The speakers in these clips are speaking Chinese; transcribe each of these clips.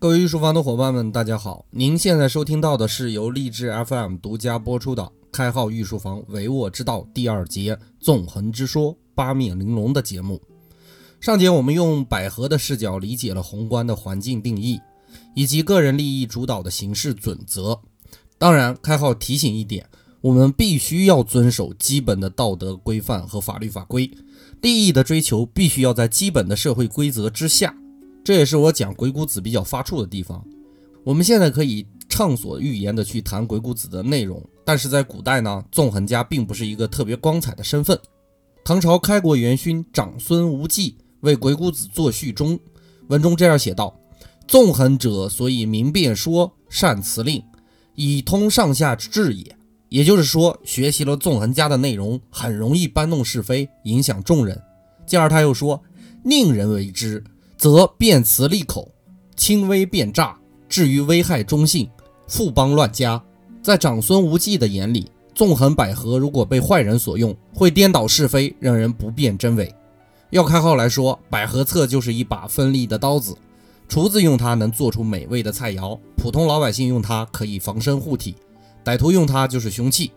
各位御书房的伙伴们，大家好！您现在收听到的是由励志 FM 独家播出的《开号御书房唯我之道》第二节“纵横之说，八面玲珑”的节目。上节我们用百合的视角理解了宏观的环境定义，以及个人利益主导的行事准则。当然，开号提醒一点，我们必须要遵守基本的道德规范和法律法规，利益的追求必须要在基本的社会规则之下。这也是我讲鬼谷子比较发怵的地方。我们现在可以畅所欲言的去谈鬼谷子的内容，但是在古代呢，纵横家并不是一个特别光彩的身份。唐朝开国元勋长孙无忌为鬼谷子作序中，文中这样写道：“纵横者，所以明辨说，善辞令，以通上下之志也。”也就是说，学习了纵横家的内容，很容易搬弄是非，影响众人。继而他又说：“宁人为之。”则辩辞利口，轻微变诈，至于危害中性，富邦乱家。在长孙无忌的眼里，纵横捭阖如果被坏人所用，会颠倒是非，让人不辨真伪。要开号来说，捭阖策就是一把锋利的刀子，厨子用它能做出美味的菜肴，普通老百姓用它可以防身护体，歹徒用它就是凶器。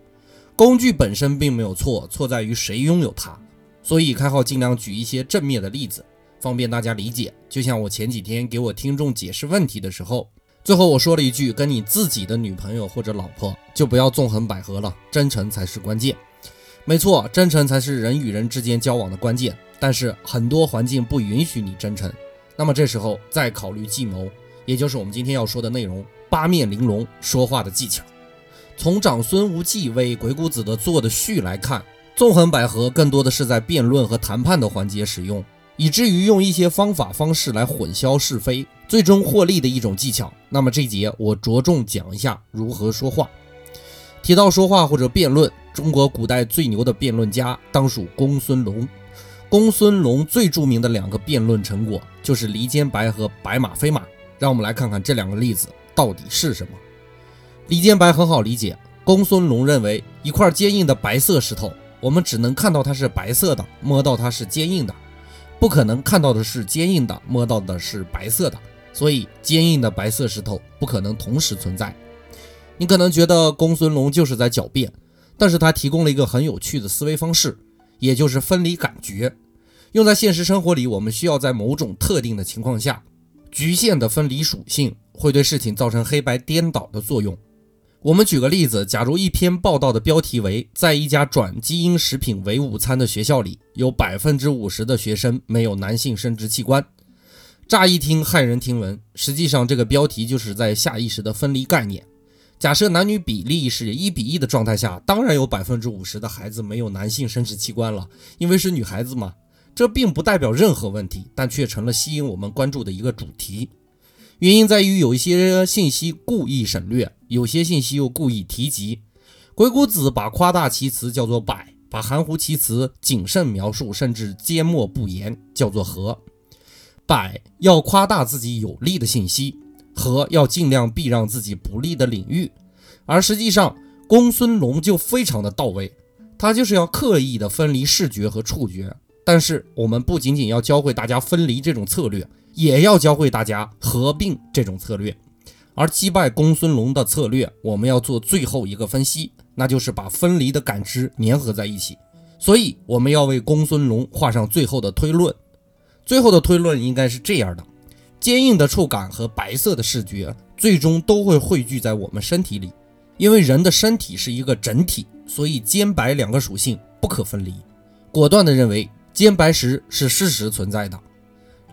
工具本身并没有错，错在于谁拥有它。所以开号尽量举一些正面的例子。方便大家理解，就像我前几天给我听众解释问题的时候，最后我说了一句：跟你自己的女朋友或者老婆就不要纵横捭阖了，真诚才是关键。没错，真诚才是人与人之间交往的关键。但是很多环境不允许你真诚，那么这时候再考虑计谋，也就是我们今天要说的内容——八面玲珑说话的技巧。从长孙无忌为鬼谷子的做的序来看，纵横捭阖更多的是在辩论和谈判的环节使用。以至于用一些方法方式来混淆是非，最终获利的一种技巧。那么这节我着重讲一下如何说话。提到说话或者辩论，中国古代最牛的辩论家当属公孙龙。公孙龙最著名的两个辩论成果就是离间白和白马非马。让我们来看看这两个例子到底是什么。离间白很好理解，公孙龙认为一块坚硬的白色石头，我们只能看到它是白色的，摸到它是坚硬的。不可能看到的是坚硬的，摸到的是白色的，所以坚硬的白色石头不可能同时存在。你可能觉得公孙龙就是在狡辩，但是他提供了一个很有趣的思维方式，也就是分离感觉。用在现实生活里，我们需要在某种特定的情况下，局限的分离属性会对事情造成黑白颠倒的作用。我们举个例子，假如一篇报道的标题为“在一家转基因食品为午餐的学校里，有百分之五十的学生没有男性生殖器官”，乍一听骇人听闻，实际上这个标题就是在下意识的分离概念。假设男女比例是一比一的状态下，当然有百分之五十的孩子没有男性生殖器官了，因为是女孩子嘛。这并不代表任何问题，但却成了吸引我们关注的一个主题。原因在于有一些信息故意省略，有些信息又故意提及。鬼谷子把夸大其词叫做百，把含糊其辞、谨慎描述甚至缄默不言叫做和。百要夸大自己有利的信息，和要尽量避让自己不利的领域。而实际上，公孙龙就非常的到位，他就是要刻意的分离视觉和触觉。但是我们不仅仅要教会大家分离这种策略。也要教会大家合并这种策略，而击败公孙龙的策略，我们要做最后一个分析，那就是把分离的感知粘合在一起。所以我们要为公孙龙画上最后的推论。最后的推论应该是这样的：坚硬的触感和白色的视觉，最终都会汇聚在我们身体里，因为人的身体是一个整体，所以坚白两个属性不可分离。果断地认为，坚白石是事实存在的。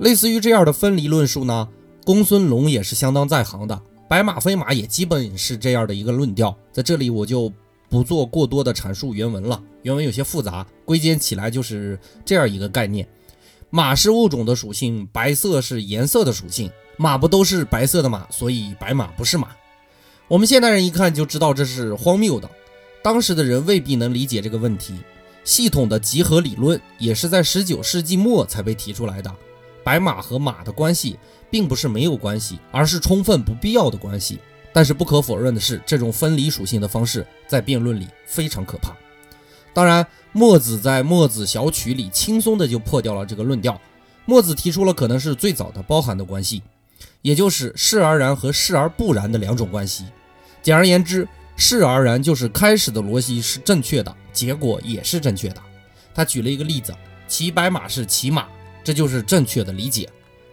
类似于这样的分离论述呢，公孙龙也是相当在行的。白马非马也基本是这样的一个论调，在这里我就不做过多的阐述原文了，原文有些复杂，归结起来就是这样一个概念：马是物种的属性，白色是颜色的属性，马不都是白色的马，所以白马不是马。我们现代人一看就知道这是荒谬的，当时的人未必能理解这个问题。系统的集合理论也是在十九世纪末才被提出来的。白马和马的关系并不是没有关系，而是充分不必要的关系。但是不可否认的是，这种分离属性的方式在辩论里非常可怕。当然，墨子在《墨子小曲》里轻松的就破掉了这个论调。墨子提出了可能是最早的包含的关系，也就是是而然和是而不然的两种关系。简而言之，是而然就是开始的逻辑是正确的，结果也是正确的。他举了一个例子：骑白马是骑马，这就是正确的理解。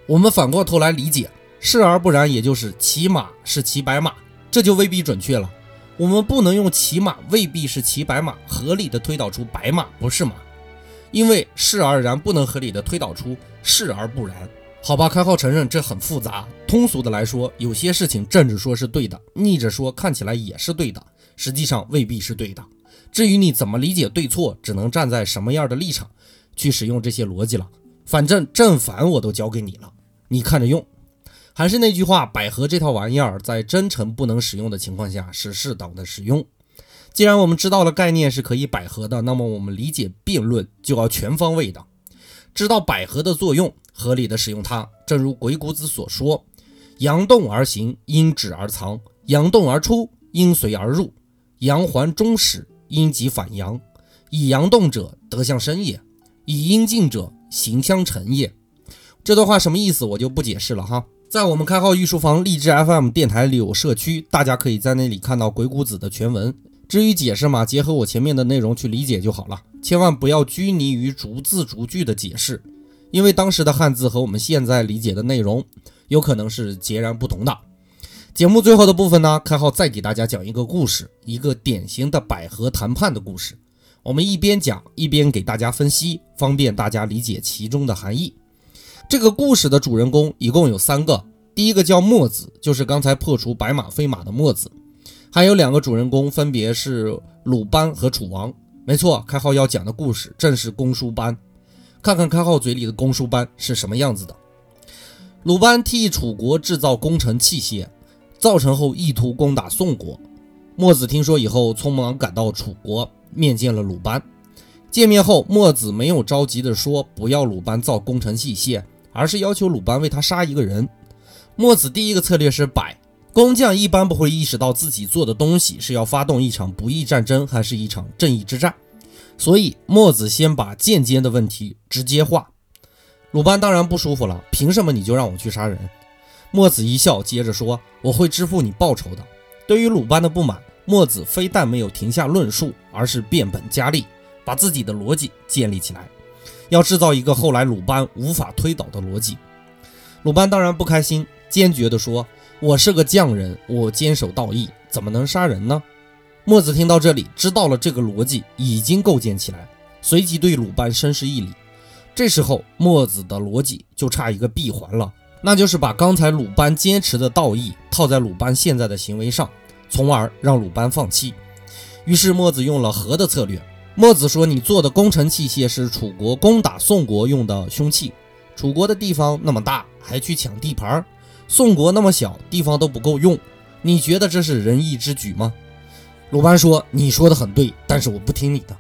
我们反过头来理解，视而不然，也就是骑马是骑白马，这就未必准确了。我们不能用骑马未必是骑白马，合理的推导出白马不是马，因为视而然不能合理的推导出视而不然。好吧，开号承认这很复杂。通俗的来说，有些事情正着说是对的，逆着说看起来也是对的，实际上未必是对的。至于你怎么理解对错，只能站在什么样的立场去使用这些逻辑了。反正正反我都交给你了，你看着用。还是那句话，百合这套玩意儿在真诚不能使用的情况下是适当的使用。既然我们知道了概念是可以百合的，那么我们理解辩论就要全方位的，知道百合的作用。合理的使用它，正如鬼谷子所说：“阳动而行，因止而藏；阳动而出，因随而入。阳还中始，阴极反阳。以阳动者，德相生也；以阴静者，行相成也。”这段话什么意思，我就不解释了哈。在我们开号御书房励志 FM 电台里有社区，大家可以在那里看到鬼谷子的全文。至于解释嘛，结合我前面的内容去理解就好了，千万不要拘泥于逐字逐句的解释。因为当时的汉字和我们现在理解的内容有可能是截然不同的。节目最后的部分呢，开号再给大家讲一个故事，一个典型的百合谈判的故事。我们一边讲一边给大家分析，方便大家理解其中的含义。这个故事的主人公一共有三个，第一个叫墨子，就是刚才破除白马非马的墨子。还有两个主人公，分别是鲁班和楚王。没错，开号要讲的故事正是公输班。看看开号嘴里的公输班是什么样子的。鲁班替楚国制造工程器械，造成后意图攻打宋国。墨子听说以后，匆忙赶到楚国面见了鲁班。见面后，墨子没有着急的说不要鲁班造工程器械，而是要求鲁班为他杀一个人。墨子第一个策略是摆，工匠一般不会意识到自己做的东西是要发动一场不义战争，还是一场正义之战。所以墨子先把间接的问题直接化，鲁班当然不舒服了，凭什么你就让我去杀人？墨子一笑，接着说：“我会支付你报酬的。”对于鲁班的不满，墨子非但没有停下论述，而是变本加厉，把自己的逻辑建立起来，要制造一个后来鲁班无法推倒的逻辑。鲁班当然不开心，坚决地说：“我是个匠人，我坚守道义，怎么能杀人呢？”墨子听到这里，知道了这个逻辑已经构建起来，随即对鲁班深施一礼。这时候，墨子的逻辑就差一个闭环了，那就是把刚才鲁班坚持的道义套在鲁班现在的行为上，从而让鲁班放弃。于是，墨子用了和的策略。墨子说：“你做的工程器械是楚国攻打宋国用的凶器，楚国的地方那么大，还去抢地盘；宋国那么小，地方都不够用。你觉得这是仁义之举吗？”鲁班说：“你说的很对，但是我不听你的。”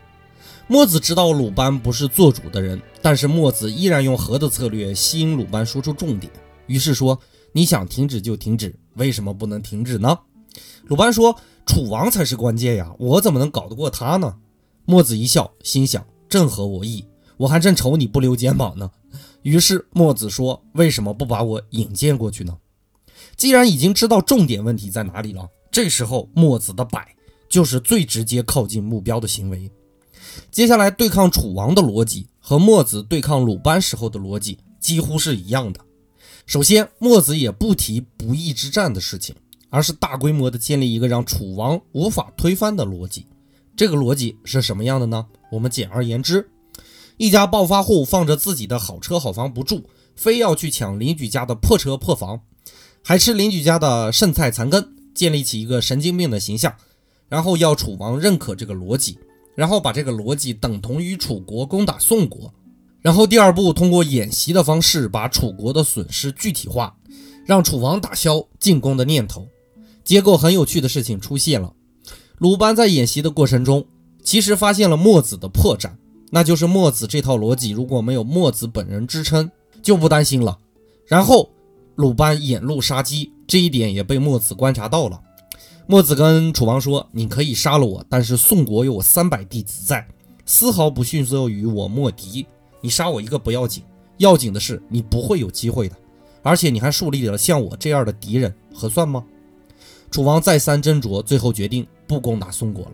墨子知道鲁班不是做主的人，但是墨子依然用和的策略吸引鲁班说出重点，于是说：“你想停止就停止，为什么不能停止呢？”鲁班说：“楚王才是关键呀，我怎么能搞得过他呢？”墨子一笑，心想：“正合我意，我还正愁你不留肩膀呢。”于是墨子说：“为什么不把我引荐过去呢？既然已经知道重点问题在哪里了，这时候墨子的摆。”就是最直接靠近目标的行为。接下来对抗楚王的逻辑和墨子对抗鲁班时候的逻辑几乎是一样的。首先，墨子也不提不义之战的事情，而是大规模的建立一个让楚王无法推翻的逻辑。这个逻辑是什么样的呢？我们简而言之，一家暴发户放着自己的好车好房不住，非要去抢邻居家的破车破房，还吃邻居家的剩菜残羹，建立起一个神经病的形象。然后要楚王认可这个逻辑，然后把这个逻辑等同于楚国攻打宋国，然后第二步通过演习的方式把楚国的损失具体化，让楚王打消进攻的念头。结果很有趣的事情出现了，鲁班在演习的过程中，其实发现了墨子的破绽，那就是墨子这套逻辑如果没有墨子本人支撑，就不担心了。然后鲁班眼露杀机，这一点也被墨子观察到了。墨子跟楚王说：“你可以杀了我，但是宋国有我三百弟子在，丝毫不逊色于我墨敌。你杀我一个不要紧，要紧的是你不会有机会的。而且你还树立了像我这样的敌人，合算吗？楚王再三斟酌，最后决定不攻打宋国了。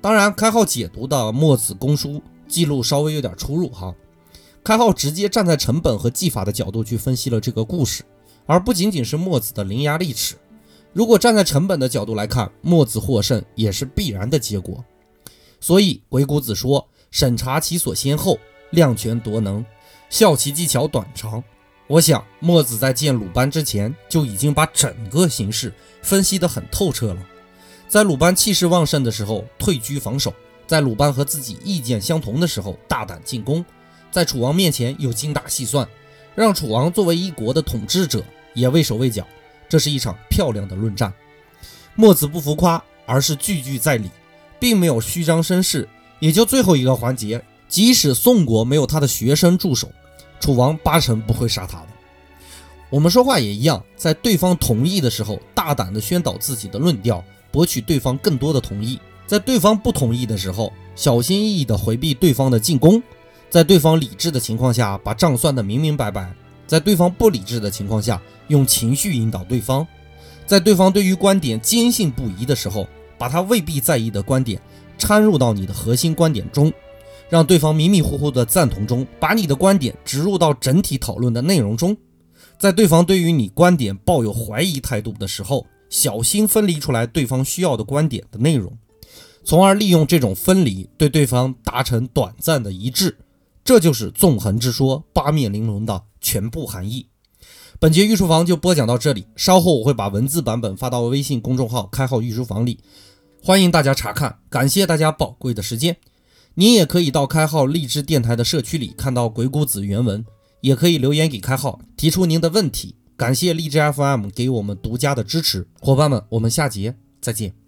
当然，开号解读的墨子公书记录稍微有点出入哈。开号直接站在成本和技法的角度去分析了这个故事，而不仅仅是墨子的伶牙俐齿。如果站在成本的角度来看，墨子获胜也是必然的结果。所以鬼谷子说：“审查其所先后，量权夺能，效其技巧短长。”我想，墨子在见鲁班之前就已经把整个形势分析得很透彻了。在鲁班气势旺盛的时候，退居防守；在鲁班和自己意见相同的时候，大胆进攻；在楚王面前又精打细算，让楚王作为一国的统治者也畏手畏脚。这是一场漂亮的论战。墨子不浮夸，而是句句在理，并没有虚张声势。也就最后一个环节，即使宋国没有他的学生助手。楚王八成不会杀他的。我们说话也一样，在对方同意的时候，大胆地宣导自己的论调，博取对方更多的同意；在对方不同意的时候，小心翼翼地回避对方的进攻；在对方理智的情况下，把账算得明明白白；在对方不理智的情况下，用情绪引导对方；在对方对于观点坚信不疑的时候，把他未必在意的观点掺入到你的核心观点中。让对方迷迷糊糊的赞同中，把你的观点植入到整体讨论的内容中，在对方对于你观点抱有怀疑态度的时候，小心分离出来对方需要的观点的内容，从而利用这种分离对对方达成短暂的一致。这就是纵横之说八面玲珑的全部含义。本节御书房就播讲到这里，稍后我会把文字版本发到微信公众号“开号御书房”里，欢迎大家查看。感谢大家宝贵的时间。您也可以到开号励志电台的社区里看到鬼谷子原文，也可以留言给开号提出您的问题。感谢荔枝 FM 给我们独家的支持，伙伴们，我们下节再见。